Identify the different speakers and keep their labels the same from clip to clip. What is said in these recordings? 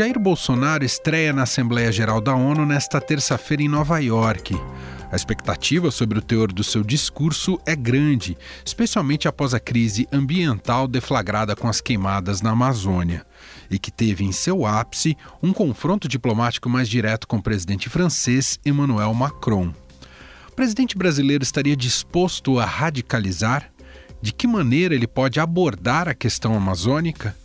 Speaker 1: Jair Bolsonaro estreia na Assembleia Geral da ONU nesta terça-feira em Nova York. A expectativa sobre o teor do seu discurso é grande, especialmente após a crise ambiental deflagrada com as queimadas na Amazônia, e que teve em seu ápice um confronto diplomático mais direto com o presidente francês Emmanuel Macron. O presidente brasileiro estaria disposto a radicalizar? De que maneira ele pode abordar a questão amazônica?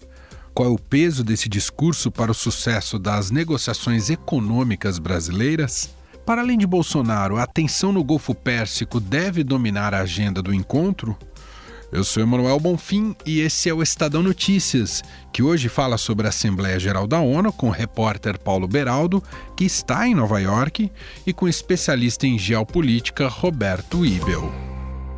Speaker 1: Qual é o peso desse discurso para o sucesso das negociações econômicas brasileiras? Para além de Bolsonaro, a tensão no Golfo Pérsico deve dominar a agenda do encontro? Eu sou Emanuel Bonfim e esse é o Estadão Notícias, que hoje fala sobre a Assembleia Geral da ONU com o repórter Paulo Beraldo, que está em Nova York, e com o especialista em geopolítica Roberto Ibel.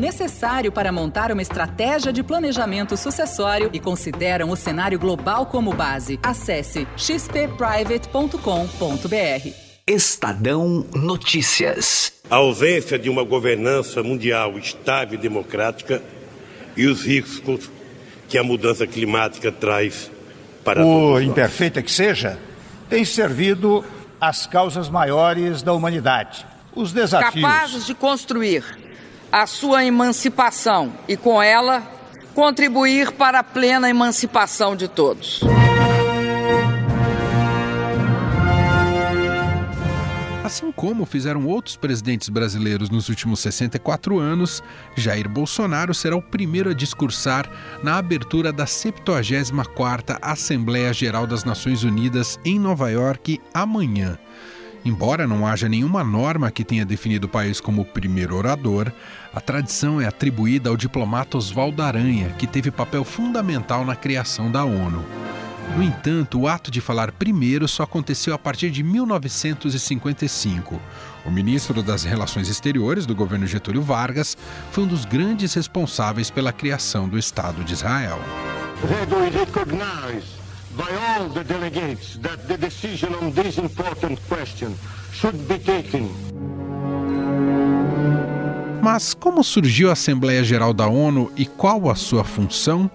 Speaker 2: necessário para montar uma estratégia de planejamento sucessório e consideram o cenário global como base. Acesse xpprivate.com.br.
Speaker 3: Estadão Notícias.
Speaker 4: A ausência de uma governança mundial estável e democrática e os riscos que a mudança climática traz para
Speaker 5: Por imperfeita que seja, tem servido às causas maiores da humanidade. Os desafios
Speaker 6: capazes de construir a sua emancipação e, com ela, contribuir para a plena emancipação de todos.
Speaker 1: Assim como fizeram outros presidentes brasileiros nos últimos 64 anos, Jair Bolsonaro será o primeiro a discursar na abertura da 74ª Assembleia Geral das Nações Unidas em Nova York amanhã. Embora não haja nenhuma norma que tenha definido o país como primeiro orador, a tradição é atribuída ao diplomata Oswaldo Aranha, que teve papel fundamental na criação da ONU. No entanto, o ato de falar primeiro só aconteceu a partir de 1955. O ministro das Relações Exteriores do governo Getúlio Vargas foi um dos grandes responsáveis pela criação do Estado de Israel by all the delegates that the decision on this important question should be taken. Mas como surgiu a Assembleia Geral da ONU e qual a sua função?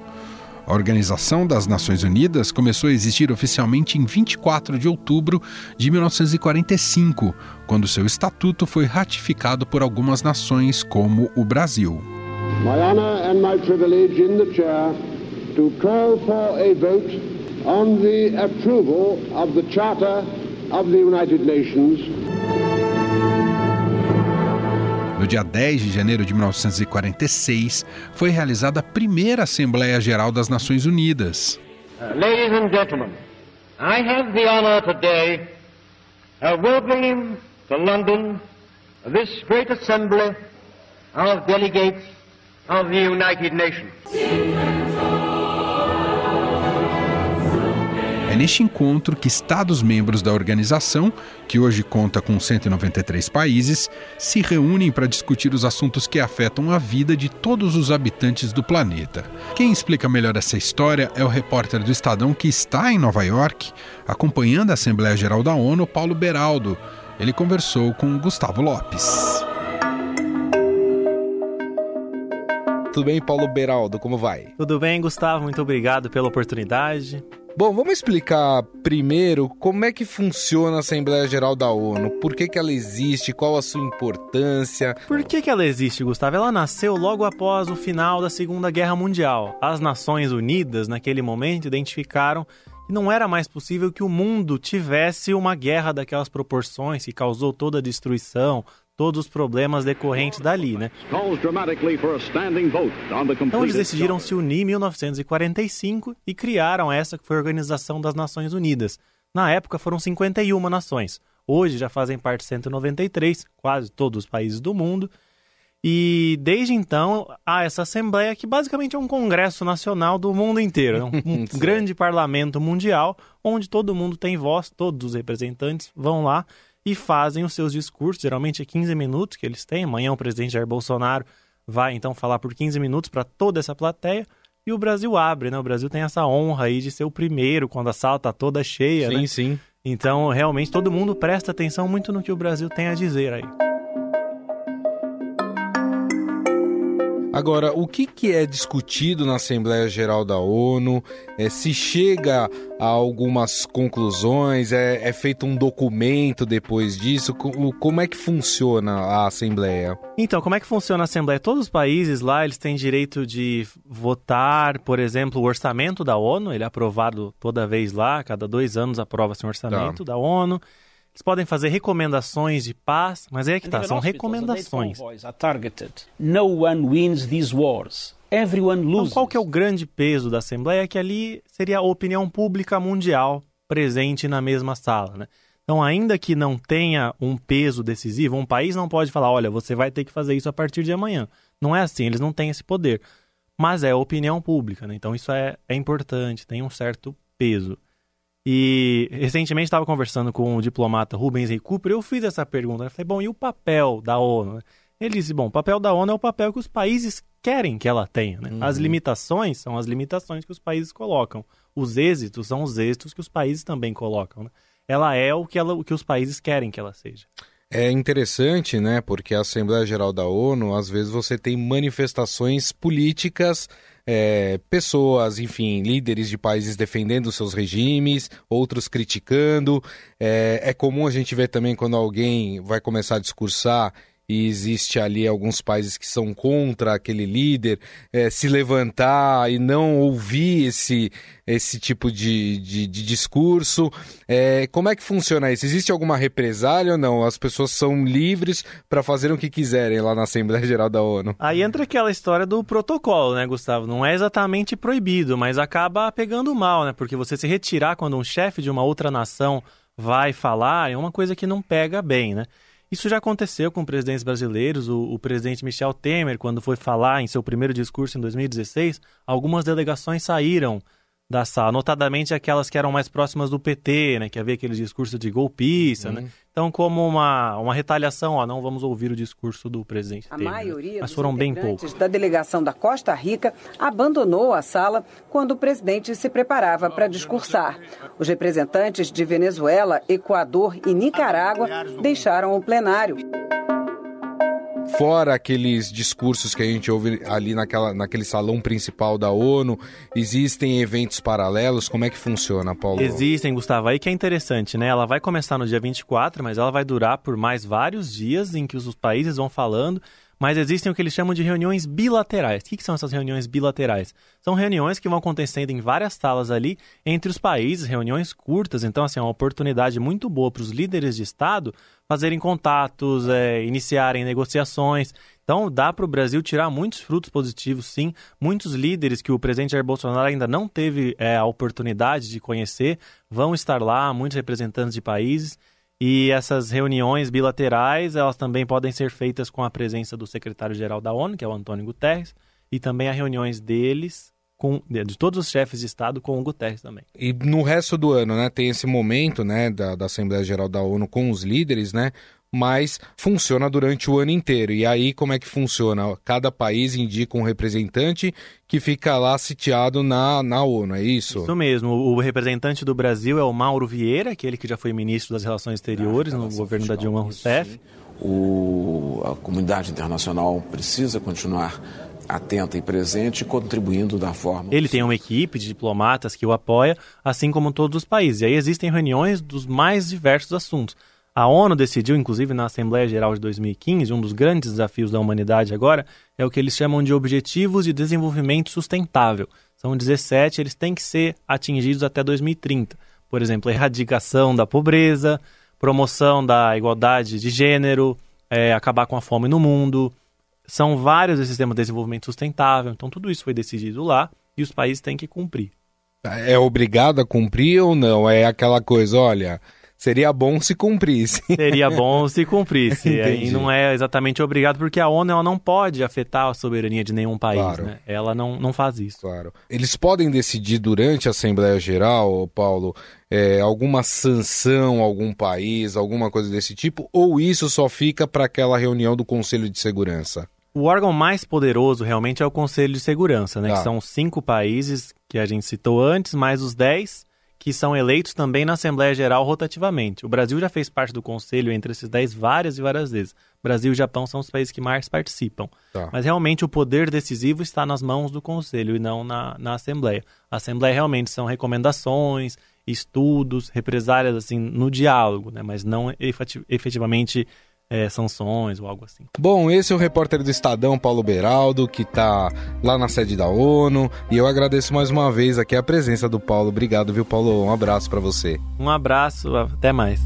Speaker 1: A Organização das Nações Unidas começou a existir oficialmente em 24 de outubro de 1945, quando seu estatuto foi ratificado por algumas nações, como o Brasil. My honor and my privilege in the chair to call for a vote on the approval of the Charter of the United Nations. No dia 10 de janeiro de 1946, foi realizada a primeira Assembleia Geral das Nações Unidas.
Speaker 7: Uh, ladies and gentlemen, I have the honor today of welcoming to London this great assembly of delegates of the United Nations.
Speaker 1: É neste encontro que Estados-membros da organização, que hoje conta com 193 países, se reúnem para discutir os assuntos que afetam a vida de todos os habitantes do planeta. Quem explica melhor essa história é o repórter do Estadão que está em Nova York, acompanhando a Assembleia Geral da ONU, Paulo Beraldo. Ele conversou com Gustavo Lopes.
Speaker 8: Tudo bem, Paulo Beraldo? Como vai?
Speaker 9: Tudo bem, Gustavo. Muito obrigado pela oportunidade.
Speaker 8: Bom, vamos explicar primeiro como é que funciona a Assembleia Geral da ONU, por que, que ela existe, qual a sua importância.
Speaker 9: Por que, que ela existe, Gustavo? Ela nasceu logo após o final da Segunda Guerra Mundial. As Nações Unidas, naquele momento, identificaram que não era mais possível que o mundo tivesse uma guerra daquelas proporções que causou toda a destruição, todos os problemas decorrentes dali, né? Então eles decidiram se unir em 1945 e criaram essa que foi a Organização das Nações Unidas. Na época foram 51 nações. Hoje já fazem parte 193, quase todos os países do mundo. E desde então há essa Assembleia que basicamente é um congresso nacional do mundo inteiro, né? um, um grande parlamento mundial onde todo mundo tem voz, todos os representantes vão lá e fazem os seus discursos, geralmente é 15 minutos que eles têm. Amanhã o presidente Jair Bolsonaro vai então falar por 15 minutos para toda essa plateia. E o Brasil abre, né? O Brasil tem essa honra aí de ser o primeiro quando a sala está toda cheia,
Speaker 8: sim,
Speaker 9: né?
Speaker 8: Sim,
Speaker 9: Então, realmente, todo mundo presta atenção muito no que o Brasil tem a dizer aí.
Speaker 8: Agora, o que, que é discutido na Assembleia Geral da ONU? É, se chega a algumas conclusões? É, é, feito um documento depois disso? Como é que funciona a Assembleia?
Speaker 9: Então, como é que funciona a Assembleia? Todos os países lá, eles têm direito de votar, por exemplo, o orçamento da ONU. Ele é aprovado toda vez lá, cada dois anos aprova-se um orçamento tá. da ONU. Eles podem fazer recomendações de paz, mas é que tá, são recomendações. No one wins these wars. Everyone loses. Então, qual que é o grande peso da Assembleia? É que ali seria a opinião pública mundial presente na mesma sala, né? Então, ainda que não tenha um peso decisivo, um país não pode falar, olha, você vai ter que fazer isso a partir de amanhã. Não é assim, eles não têm esse poder. Mas é a opinião pública, né? Então isso é, é importante, tem um certo peso. E recentemente estava conversando com o diplomata Rubens e eu fiz essa pergunta. Eu falei, bom, e o papel da ONU? Ele disse, bom, o papel da ONU é o papel que os países querem que ela tenha. Né? Uhum. As limitações são as limitações que os países colocam. Os êxitos são os êxitos que os países também colocam. Né? Ela é o que, ela, o que os países querem que ela seja.
Speaker 8: É interessante, né? Porque a Assembleia Geral da ONU, às vezes você tem manifestações políticas é, pessoas, enfim, líderes de países defendendo seus regimes, outros criticando. É, é comum a gente ver também quando alguém vai começar a discursar e existe ali alguns países que são contra aquele líder, é, se levantar e não ouvir esse, esse tipo de, de, de discurso. É, como é que funciona isso? Existe alguma represália ou não? As pessoas são livres para fazer o que quiserem lá na Assembleia Geral da ONU?
Speaker 9: Aí entra aquela história do protocolo, né, Gustavo? Não é exatamente proibido, mas acaba pegando mal, né? Porque você se retirar quando um chefe de uma outra nação vai falar é uma coisa que não pega bem, né? Isso já aconteceu com presidentes brasileiros. O, o, presidente Michel Temer, quando foi falar em seu primeiro discurso em 2016, algumas delegações saíram da sala, notadamente aquelas que eram mais próximas do PT, né, que havia aquele discurso de golpista, né? uhum. né? Então, como uma, uma retaliação, ó, não vamos ouvir o discurso do presidente
Speaker 10: a
Speaker 9: Temer.
Speaker 10: maioria
Speaker 9: Mas foram bem poucos.
Speaker 10: da delegação da Costa Rica abandonou a sala quando o presidente se preparava para discursar. Os representantes de Venezuela, Equador e Nicarágua deixaram o plenário
Speaker 8: fora aqueles discursos que a gente ouve ali naquela, naquele salão principal da ONU, existem eventos paralelos? Como é que funciona, Paulo?
Speaker 9: Existem, Gustavo. Aí que é interessante, né? Ela vai começar no dia 24, mas ela vai durar por mais vários dias em que os países vão falando mas existem o que eles chamam de reuniões bilaterais. O que, são essas reuniões bilaterais? São reuniões que vão acontecendo em várias salas ali entre os países, reuniões curtas. Então, assim, é uma oportunidade muito boa para os líderes de Estado fazerem contatos, é, iniciarem negociações. Então, dá para o Brasil tirar muitos frutos positivos, sim. Muitos líderes que o presidente Jair Bolsonaro ainda não teve é, a oportunidade de conhecer vão estar lá, muitos representantes de países. E essas reuniões bilaterais, elas também podem ser feitas com a presença do secretário-geral da ONU, que é o Antônio Guterres, e também as reuniões deles com, de todos os chefes de Estado com o Guterres também.
Speaker 8: E no resto do ano, né, tem esse momento, né, da, da Assembleia Geral da ONU com os líderes, né, mas funciona durante o ano inteiro. E aí, como é que funciona? Cada país indica um representante que fica lá sitiado na, na ONU, é isso?
Speaker 9: Isso mesmo. O representante do Brasil é o Mauro Vieira, aquele que já foi ministro das Relações Exteriores ah, no governo da Dilma Rousseff.
Speaker 11: O, a comunidade internacional precisa continuar atenta e presente, contribuindo da forma.
Speaker 9: Ele tem uma equipe de diplomatas que o apoia, assim como todos os países. E aí existem reuniões dos mais diversos assuntos. A ONU decidiu, inclusive na Assembleia Geral de 2015, um dos grandes desafios da humanidade agora é o que eles chamam de Objetivos de Desenvolvimento Sustentável. São 17, eles têm que ser atingidos até 2030. Por exemplo, erradicação da pobreza, promoção da igualdade de gênero, é, acabar com a fome no mundo. São vários esses temas de desenvolvimento sustentável. Então, tudo isso foi decidido lá e os países têm que cumprir.
Speaker 8: É obrigado a cumprir ou não? É aquela coisa, olha, Seria bom se cumprisse.
Speaker 9: Seria bom se cumprisse. e não é exatamente obrigado, porque a ONU ela não pode afetar a soberania de nenhum país, claro. né? Ela não, não faz isso.
Speaker 8: Claro. Eles podem decidir durante a Assembleia Geral, Paulo, é, alguma sanção a algum país, alguma coisa desse tipo, ou isso só fica para aquela reunião do Conselho de Segurança?
Speaker 9: O órgão mais poderoso realmente é o Conselho de Segurança, né? Tá. Que são cinco países que a gente citou antes, mais os dez que são eleitos também na Assembleia Geral rotativamente. O Brasil já fez parte do Conselho entre esses dez várias e várias vezes. Brasil e Japão são os países que mais participam. Tá. Mas realmente o poder decisivo está nas mãos do Conselho e não na, na Assembleia. A Assembleia realmente são recomendações, estudos, represálias assim no diálogo, né? mas não efetivamente é, sanções ou algo assim.
Speaker 8: Bom, esse é o repórter do Estadão, Paulo Beraldo, que está lá na sede da ONU. E eu agradeço mais uma vez aqui a presença do Paulo. Obrigado, viu, Paulo? Um abraço para você.
Speaker 9: Um abraço, até mais.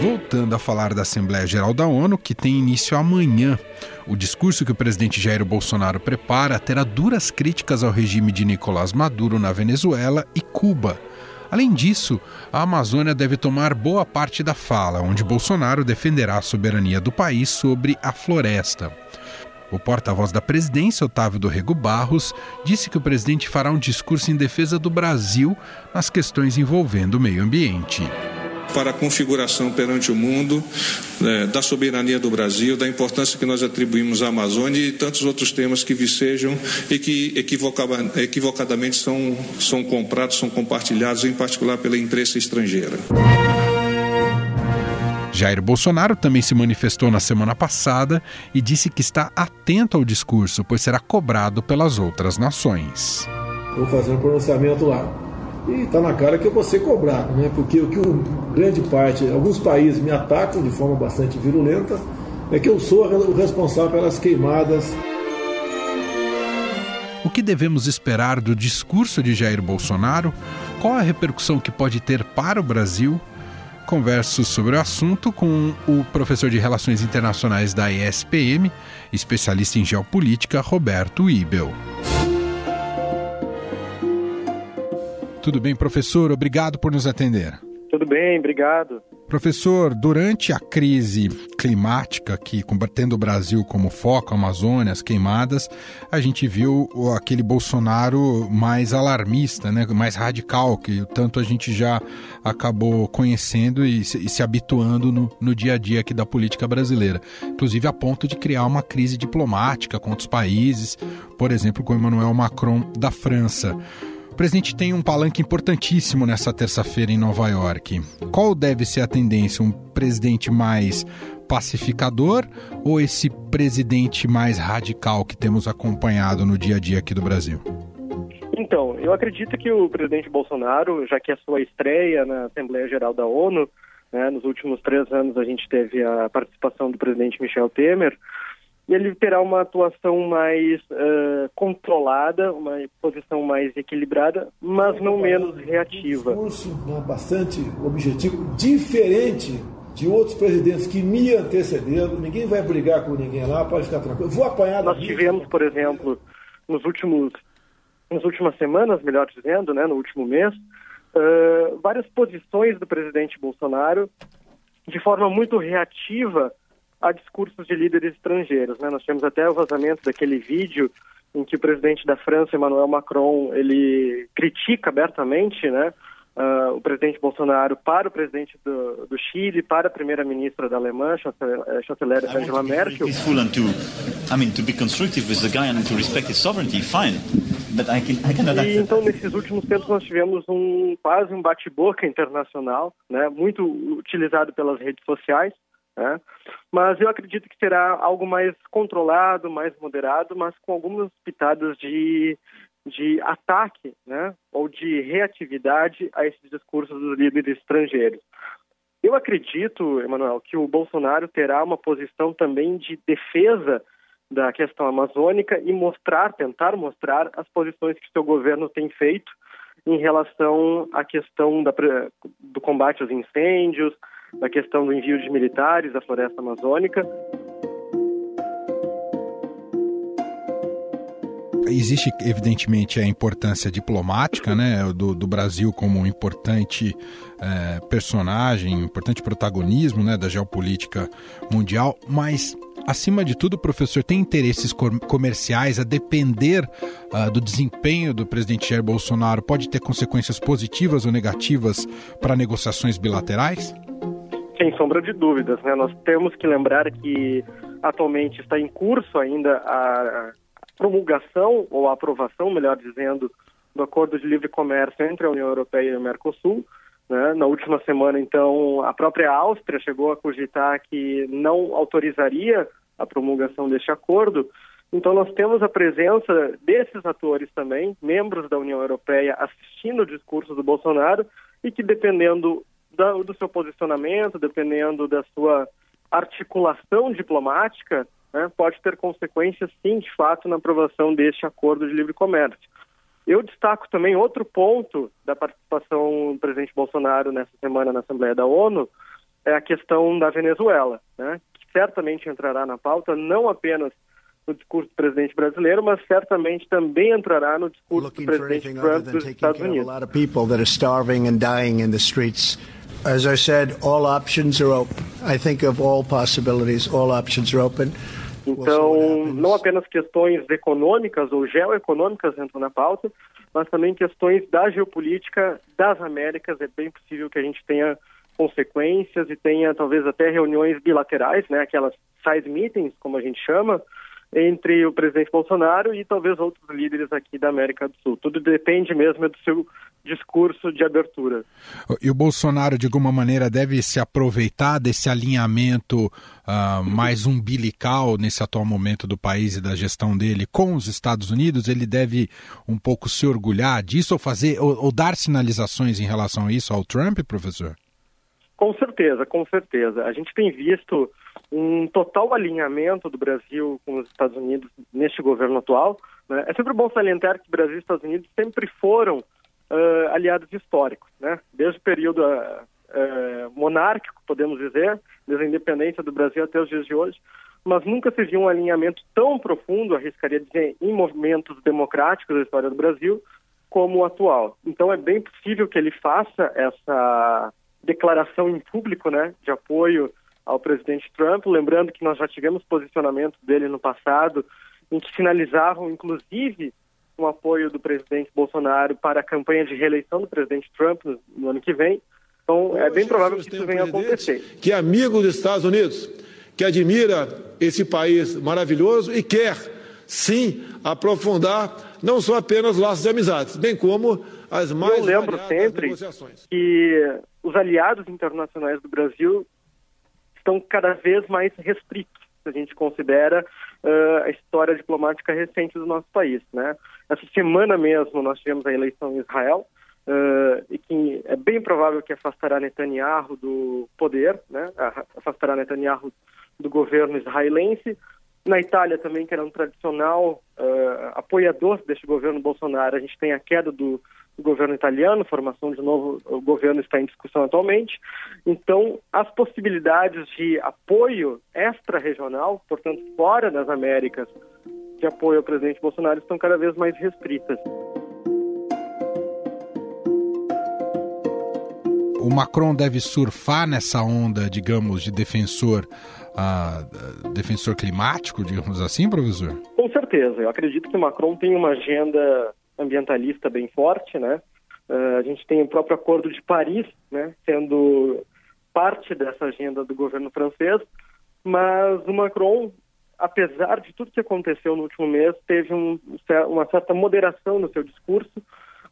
Speaker 1: Voltando a falar da Assembleia Geral da ONU, que tem início amanhã. O discurso que o presidente Jair Bolsonaro prepara terá duras críticas ao regime de Nicolás Maduro na Venezuela e Cuba. Além disso, a Amazônia deve tomar boa parte da fala, onde Bolsonaro defenderá a soberania do país sobre a floresta. O porta-voz da presidência, Otávio do Rego Barros, disse que o presidente fará um discurso em defesa do Brasil nas questões envolvendo o meio ambiente
Speaker 12: para a configuração perante o mundo né, da soberania do Brasil, da importância que nós atribuímos à Amazônia e tantos outros temas que vicejam e que equivocadamente são, são comprados, são compartilhados, em particular pela imprensa estrangeira.
Speaker 1: Jair Bolsonaro também se manifestou na semana passada e disse que está atento ao discurso, pois será cobrado pelas outras nações.
Speaker 13: Vou fazer um pronunciamento lá e está na cara que eu vou ser cobrado, né? porque o que grande parte, alguns países me atacam de forma bastante virulenta, é que eu sou o responsável pelas queimadas.
Speaker 1: O que devemos esperar do discurso de Jair Bolsonaro? Qual a repercussão que pode ter para o Brasil? Converso sobre o assunto com o professor de Relações Internacionais da ESPM, especialista em geopolítica, Roberto Ibel. Tudo bem, professor? Obrigado por nos atender.
Speaker 14: Tudo bem, obrigado.
Speaker 1: Professor, durante a crise climática que combatendo o Brasil como foco, Amazônia, as queimadas, a gente viu aquele Bolsonaro mais alarmista, né, mais radical, que tanto a gente já acabou conhecendo e se, e se habituando no, no dia a dia aqui da política brasileira. Inclusive a ponto de criar uma crise diplomática com outros países, por exemplo, com Emmanuel Macron da França. O presidente tem um palanque importantíssimo nessa terça-feira em Nova York. Qual deve ser a tendência? Um presidente mais pacificador ou esse presidente mais radical que temos acompanhado no dia a dia aqui do Brasil?
Speaker 14: Então, eu acredito que o presidente Bolsonaro, já que é a sua estreia na Assembleia Geral da ONU, né, nos últimos três anos a gente teve a participação do presidente Michel Temer, ele terá uma atuação mais uh, controlada, uma posição mais equilibrada, mas não menos reativa.
Speaker 13: Um discurso né, bastante objetivo, diferente de outros presidentes que me antecederam. Ninguém vai brigar com ninguém lá, pode ficar tranquilo. Vou apanhar.
Speaker 14: Nós tivemos, por exemplo, nos últimos, nas últimas semanas, melhor dizendo, né, no último mês, uh, várias posições do presidente Bolsonaro de forma muito reativa a discursos de líderes estrangeiros. Né? Nós temos até o vazamento daquele vídeo em que o presidente da França, Emmanuel Macron, ele critica abertamente né, uh, o presidente Bolsonaro para o presidente do, do Chile, para a primeira-ministra da Alemanha, a chanceler Angela Merkel. E então nesses últimos tempos nós tivemos um quase um bate-boca internacional, né, muito utilizado pelas redes sociais, né? Mas eu acredito que será algo mais controlado, mais moderado, mas com algumas pitadas de, de ataque né? ou de reatividade a esses discursos dos líderes estrangeiros. Eu acredito, Emanuel, que o Bolsonaro terá uma posição também de defesa da questão amazônica e mostrar, tentar mostrar as posições que seu governo tem feito em relação à questão da, do combate aos incêndios, da questão do envio de militares à floresta amazônica.
Speaker 1: existe evidentemente a importância diplomática né, do, do Brasil como um importante é, personagem, importante protagonismo né, da geopolítica mundial, mas acima de tudo, professor, tem interesses comerciais a depender uh, do desempenho do presidente Jair Bolsonaro? Pode ter consequências positivas ou negativas para negociações bilaterais?
Speaker 14: Sem sombra de dúvidas, né? Nós temos que lembrar que atualmente está em curso ainda a promulgação ou a aprovação, melhor dizendo, do acordo de livre comércio entre a União Europeia e o Mercosul. Né? Na última semana, então, a própria Áustria chegou a cogitar que não autorizaria a promulgação deste acordo. Então, nós temos a presença desses atores também, membros da União Europeia, assistindo o discurso do Bolsonaro e que, dependendo do seu posicionamento, dependendo da sua articulação diplomática, né, pode ter consequências, sim, de fato, na aprovação deste acordo de livre comércio. Eu destaco também outro ponto da participação do presidente Bolsonaro nessa semana na Assembleia da ONU, é a questão da Venezuela, né, que certamente entrará na pauta, não apenas no discurso do presidente brasileiro, mas certamente também entrará no discurso do presidente Trump dos Estados Unidos.
Speaker 15: As I said, all options are open. I think of all possibilities, all options are open.
Speaker 14: Então, não apenas questões econômicas ou geoeconômicas entram na pauta, mas também questões da geopolítica das Américas. É bem possível que a gente tenha consequências e tenha talvez até reuniões bilaterais, né, aquelas side meetings, como a gente chama, entre o presidente Bolsonaro e talvez outros líderes aqui da América do Sul. Tudo depende mesmo do seu discurso de abertura.
Speaker 1: E o Bolsonaro, de alguma maneira, deve se aproveitar desse alinhamento uh, mais umbilical nesse atual momento do país e da gestão dele com os Estados Unidos? Ele deve um pouco se orgulhar disso ou fazer ou, ou dar sinalizações em relação a isso ao Trump, professor?
Speaker 14: Com certeza, com certeza. A gente tem visto um total alinhamento do Brasil com os Estados Unidos neste governo atual. Né? É sempre bom salientar que Brasil e Estados Unidos sempre foram uh, aliados históricos, né? desde o período uh, uh, monárquico, podemos dizer, desde a independência do Brasil até os dias de hoje, mas nunca se viu um alinhamento tão profundo, arriscaria dizer, em movimentos democráticos da história do Brasil, como o atual. Então é bem possível que ele faça essa declaração em público né, de apoio ao presidente Trump, lembrando que nós já tivemos posicionamento dele no passado em que finalizavam, inclusive, um apoio do presidente Bolsonaro para a campanha de reeleição do presidente Trump no, no ano que vem. Então, é bem provável que isso venha a acontecer.
Speaker 16: Que é amigo dos Estados Unidos, que admira esse país maravilhoso e quer, sim, aprofundar não só apenas laços de amizades, bem como as mais
Speaker 14: Eu lembro sempre que os aliados internacionais do Brasil estão cada vez mais restritos, se a gente considera uh, a história diplomática recente do nosso país. Né? Essa semana mesmo nós tivemos a eleição em Israel, uh, e que é bem provável que afastará Netanyahu do poder, né? afastará Netanyahu do governo israelense. Na Itália também, que era um tradicional uh, apoiador deste governo Bolsonaro, a gente tem a queda do governo italiano, formação de novo o governo está em discussão atualmente. Então, as possibilidades de apoio extra-regional, portanto, fora das Américas, de apoio ao presidente Bolsonaro estão cada vez mais restritas.
Speaker 1: O Macron deve surfar nessa onda, digamos, de defensor uh, defensor climático, digamos assim, professor?
Speaker 14: Com certeza. Eu acredito que o Macron tem uma agenda ambientalista bem forte, né? Uh, a gente tem o próprio Acordo de Paris, né, sendo parte dessa agenda do governo francês, mas o Macron, apesar de tudo que aconteceu no último mês, teve um, uma certa moderação no seu discurso,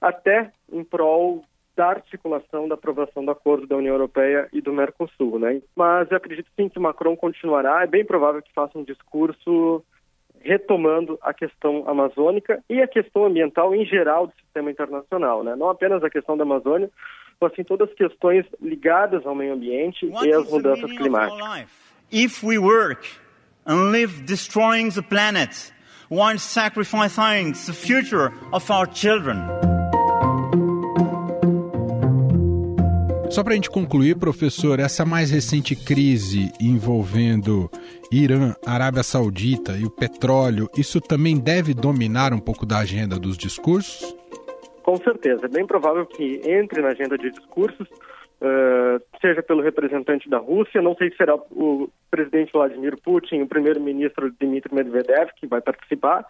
Speaker 14: até em prol da articulação da aprovação do acordo da União Europeia e do Mercosul, né? Mas eu acredito sim que Macron continuará, é bem provável que faça um discurso retomando a questão amazônica e a questão ambiental em geral do sistema internacional, né? Não apenas a questão da Amazônia, mas sim todas as questões ligadas ao meio ambiente What e às mudanças climáticas.
Speaker 17: If we work and live destroying the planet while sacrificing the future of our children.
Speaker 1: Só para a gente concluir, professor, essa mais recente crise envolvendo Irã, Arábia Saudita e o petróleo, isso também deve dominar um pouco da agenda dos discursos?
Speaker 14: Com certeza. É bem provável que entre na agenda de discursos, uh, seja pelo representante da Rússia, não sei se será o presidente Vladimir Putin, o primeiro-ministro Dmitry Medvedev, que vai participar,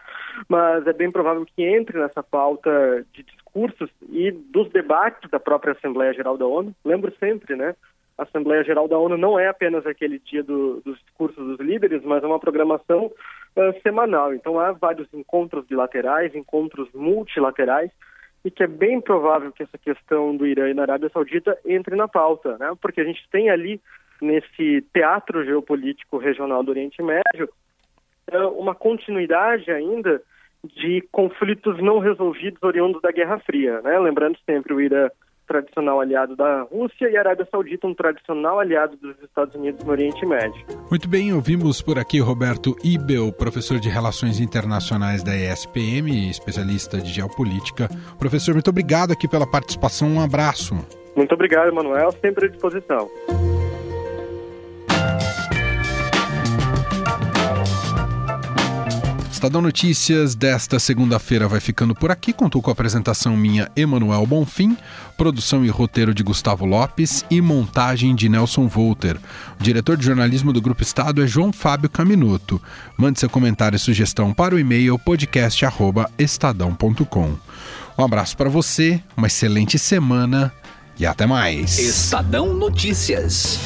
Speaker 14: mas é bem provável que entre nessa pauta de discursos e dos debates da própria Assembleia Geral da ONU. Lembro sempre, né? A Assembleia Geral da ONU não é apenas aquele dia do, dos discursos dos líderes, mas é uma programação uh, semanal. Então há vários encontros bilaterais, encontros multilaterais, e que é bem provável que essa questão do Irã e da Arábia Saudita entre na pauta, né? Porque a gente tem ali nesse teatro geopolítico regional do Oriente Médio é, uma continuidade ainda de conflitos não resolvidos oriundos da Guerra Fria, né? Lembrando sempre o Irã tradicional aliado da Rússia e a Arábia Saudita um tradicional aliado dos Estados Unidos no Oriente Médio.
Speaker 1: Muito bem, ouvimos por aqui Roberto Ibel, professor de Relações Internacionais da ESPM, especialista de geopolítica. Professor, muito obrigado aqui pela participação, um abraço.
Speaker 14: Muito obrigado, Manuel, sempre à disposição.
Speaker 1: Estadão Notícias desta segunda-feira vai ficando por aqui. Contou com a apresentação minha, Emanuel Bonfim, produção e roteiro de Gustavo Lopes e montagem de Nelson Volter. O diretor de jornalismo do Grupo Estado é João Fábio Caminuto. Mande seu comentário e sugestão para o e-mail podcast@estadão.com. Um abraço para você, uma excelente semana e até mais.
Speaker 3: Estadão Notícias.